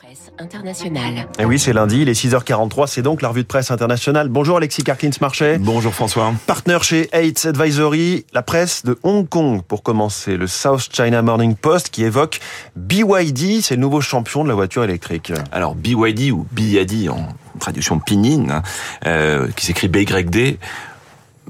Presse internationale. Et oui, c'est lundi, il est 6h43, c'est donc la revue de presse internationale. Bonjour Alexis Karklins-Marchais. Bonjour François. Partenaire chez Aids Advisory, la presse de Hong Kong pour commencer. Le South China Morning Post qui évoque BYD, c'est le nouveau champion de la voiture électrique. Alors BYD ou BYD en traduction pinyin, hein, euh, qui s'écrit BYD,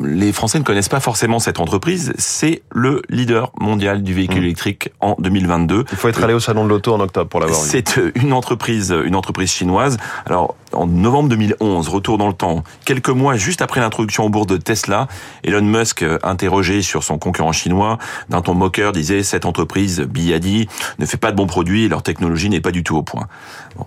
les Français ne connaissent pas forcément cette entreprise. C'est le leader mondial du véhicule mmh. électrique en 2022. Il faut être allé au salon de l'auto en octobre pour l'avoir. C'est euh, une entreprise, une entreprise chinoise. Alors en novembre 2011, retour dans le temps, quelques mois juste après l'introduction au bourse de Tesla, Elon Musk, euh, interrogé sur son concurrent chinois, d'un ton moqueur, disait cette entreprise BYD ne fait pas de bons produits et leur technologie n'est pas du tout au point. Bon,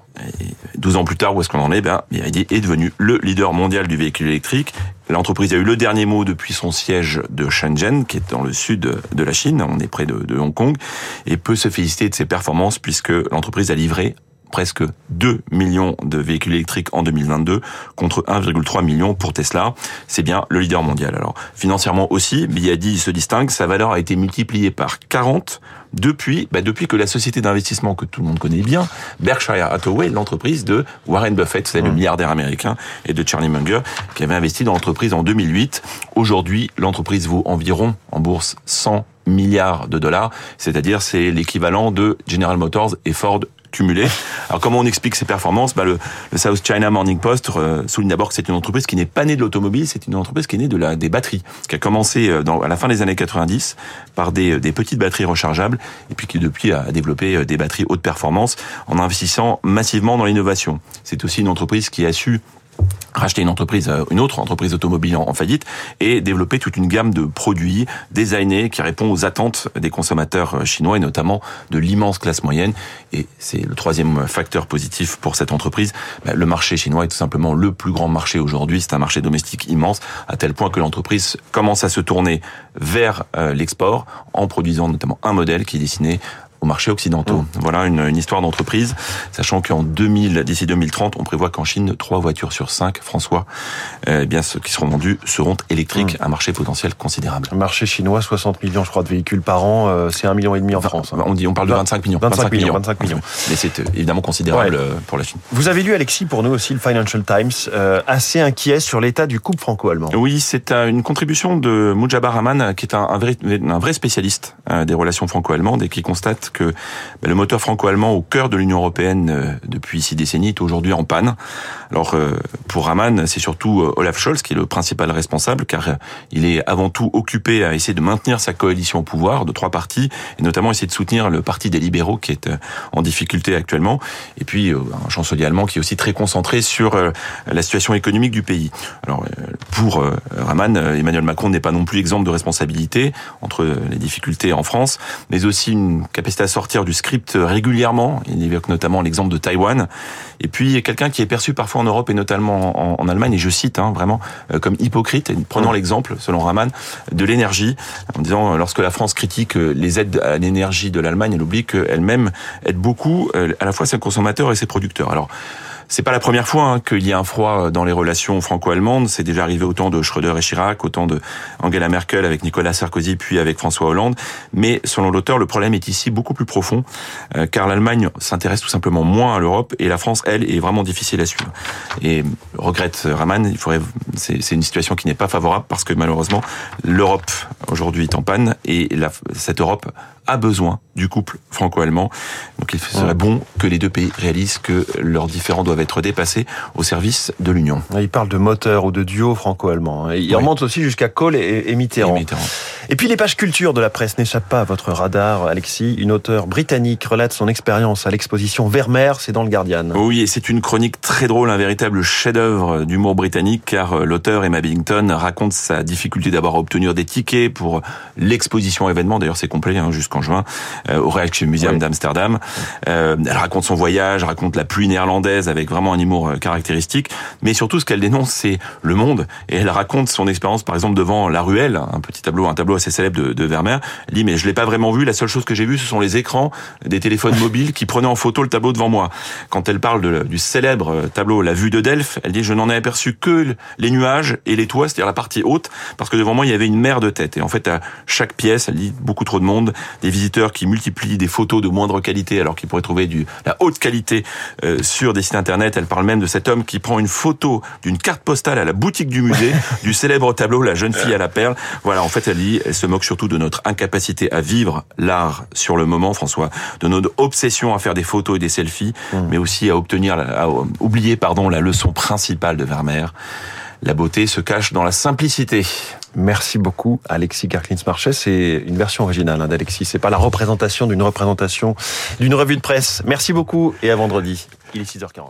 12 ans plus tard, où est-ce qu'on en est? Ben, BYD est devenu le leader mondial du véhicule électrique. L'entreprise a eu le dernier mot depuis son siège de Shenzhen, qui est dans le sud de la Chine, on est près de, Hong Kong, et peut se féliciter de ses performances puisque l'entreprise a livré presque 2 millions de véhicules électriques en 2022 contre 1,3 million pour Tesla. C'est bien le leader mondial. Alors financièrement aussi, BYD se distingue. Sa valeur a été multipliée par 40 depuis, bah depuis que la société d'investissement que tout le monde connaît bien, Berkshire Hathaway, l'entreprise de Warren Buffett, c'est le mmh. milliardaire américain, et de Charlie Munger, qui avait investi dans l'entreprise en 2008. Aujourd'hui, l'entreprise vaut environ en bourse 100 milliards de dollars, c'est-à-dire c'est l'équivalent de General Motors et Ford cumulé. Alors comment on explique ces performances? Bah, le, South China Morning Post euh, souligne d'abord que c'est une entreprise qui n'est pas née de l'automobile, c'est une entreprise qui est née de la, des batteries, qui a commencé euh, dans, à la fin des années 90 par des, des petites batteries rechargeables et puis qui depuis a développé euh, des batteries haute performance en investissant massivement dans l'innovation. C'est aussi une entreprise qui a su racheter une entreprise, euh, une autre entreprise automobile en, faillite et développer toute une gamme de produits designés qui répond aux attentes des consommateurs euh, chinois et notamment de l'immense classe moyenne. Et c'est le troisième facteur positif pour cette entreprise. Bah, le marché chinois est tout simplement le plus grand marché aujourd'hui. C'est un marché domestique immense à tel point que l'entreprise commence à se tourner vers euh, l'export en produisant notamment un modèle qui est destiné au marché occidentaux. Mmh. Voilà une, une histoire d'entreprise, sachant qu'en 2000, d'ici 2030, on prévoit qu'en Chine, trois voitures sur cinq, François, eh bien ceux qui seront vendus seront électriques, mmh. un marché potentiel considérable. Un marché chinois, 60 millions, je crois, de véhicules par an, euh, c'est un million et demi en France. Hein. On dit, on parle de 25 millions. 25, millions, 25 millions. Mais c'est euh, évidemment considérable ouais. Euh, pour la Chine. Vous avez lu, Alexis, pour nous aussi, le Financial Times, euh, assez inquiet sur l'état du couple franco-allemand. Oui, c'est une contribution de Mujabar Rahman, qui est un, un, vrai, un vrai spécialiste des relations franco-allemandes et qui constate que ben, le moteur franco-allemand au cœur de l'Union européenne euh, depuis six décennies est aujourd'hui en panne. Alors euh, pour Raman, c'est surtout euh, Olaf Scholz qui est le principal responsable, car il est avant tout occupé à essayer de maintenir sa coalition au pouvoir de trois partis, et notamment essayer de soutenir le parti des libéraux qui est en difficulté actuellement, et puis un chancelier allemand qui est aussi très concentré sur la situation économique du pays. Alors pour Raman, Emmanuel Macron n'est pas non plus exemple de responsabilité entre les difficultés en France, mais aussi une capacité à sortir du script régulièrement. Il évoque notamment l'exemple de Taïwan. Et puis quelqu'un qui est perçu parfois en Europe et notamment en, en Allemagne, et je cite hein, vraiment euh, comme hypocrite, prenant l'exemple, selon Raman, de l'énergie, en disant euh, lorsque la France critique euh, les aides à l'énergie de l'Allemagne, elle oublie qu'elle-même aide beaucoup à la fois ses consommateurs et ses producteurs. Alors c'est pas la première fois hein, qu'il y a un froid dans les relations franco-allemandes. C'est déjà arrivé au temps de Schröder et Chirac, au temps de Angela Merkel avec Nicolas Sarkozy, puis avec François Hollande. Mais selon l'auteur, le problème est ici beaucoup plus profond, euh, car l'Allemagne s'intéresse tout simplement moins à l'Europe et la France, elle, est vraiment difficile à suivre. Et regrette Raman, il faudrait, c'est une situation qui n'est pas favorable parce que malheureusement, l'Europe aujourd'hui est en panne et la, cette Europe a besoin du couple franco-allemand. Donc il serait bon que les deux pays réalisent que leurs différends doivent être dépassés au service de l'Union. Il parle de moteur ou de duo franco-allemand. Hein. Il oui. remonte aussi jusqu'à Kohl et, et, Mitterrand. et, Mitterrand. Et puis les pages culture de la presse n'échappent pas à votre radar, Alexis. Une auteure britannique relate son expérience à l'exposition Vermeer, c'est dans le Guardian. Oui, et c'est une chronique très drôle, un véritable chef-d'œuvre d'humour britannique, car euh, l'auteur Emma Billington raconte sa difficulté d'avoir à obtenir des tickets pour l'exposition événement. D'ailleurs, c'est complet hein, jusqu'en juin euh, au Rijksmuseum oui. d'Amsterdam. Euh, elle raconte son voyage, raconte la pluie néerlandaise avec vraiment un humour euh, caractéristique, mais surtout ce qu'elle dénonce, c'est le monde. Et elle raconte son expérience, par exemple, devant la ruelle, un petit tableau, un tableau tableau assez célèbre de, de Vermeer. Elle dit mais je l'ai pas vraiment vu. La seule chose que j'ai vu, ce sont les écrans des téléphones mobiles qui prenaient en photo le tableau devant moi. Quand elle parle de, du célèbre tableau La Vue de Delphes, elle dit je n'en ai aperçu que les nuages et les toits, c'est-à-dire la partie haute, parce que devant moi il y avait une mer de tête. Et en fait à chaque pièce, elle dit beaucoup trop de monde, des visiteurs qui multiplient des photos de moindre qualité alors qu'ils pourraient trouver du la haute qualité euh, sur des sites internet. Elle parle même de cet homme qui prend une photo d'une carte postale à la boutique du musée du célèbre tableau La jeune fille à la perle. Voilà, en fait, elle dit, elle se moque surtout de notre incapacité à vivre l'art sur le moment, François, de notre obsession à faire des photos et des selfies, mmh. mais aussi à obtenir, à oublier, pardon, la leçon principale de Vermeer. La beauté se cache dans la simplicité. Merci beaucoup, Alexis Karklins-Marchais. C'est une version originale hein, d'Alexis. C'est pas la représentation d'une représentation d'une revue de presse. Merci beaucoup et à vendredi. Il est 6h49.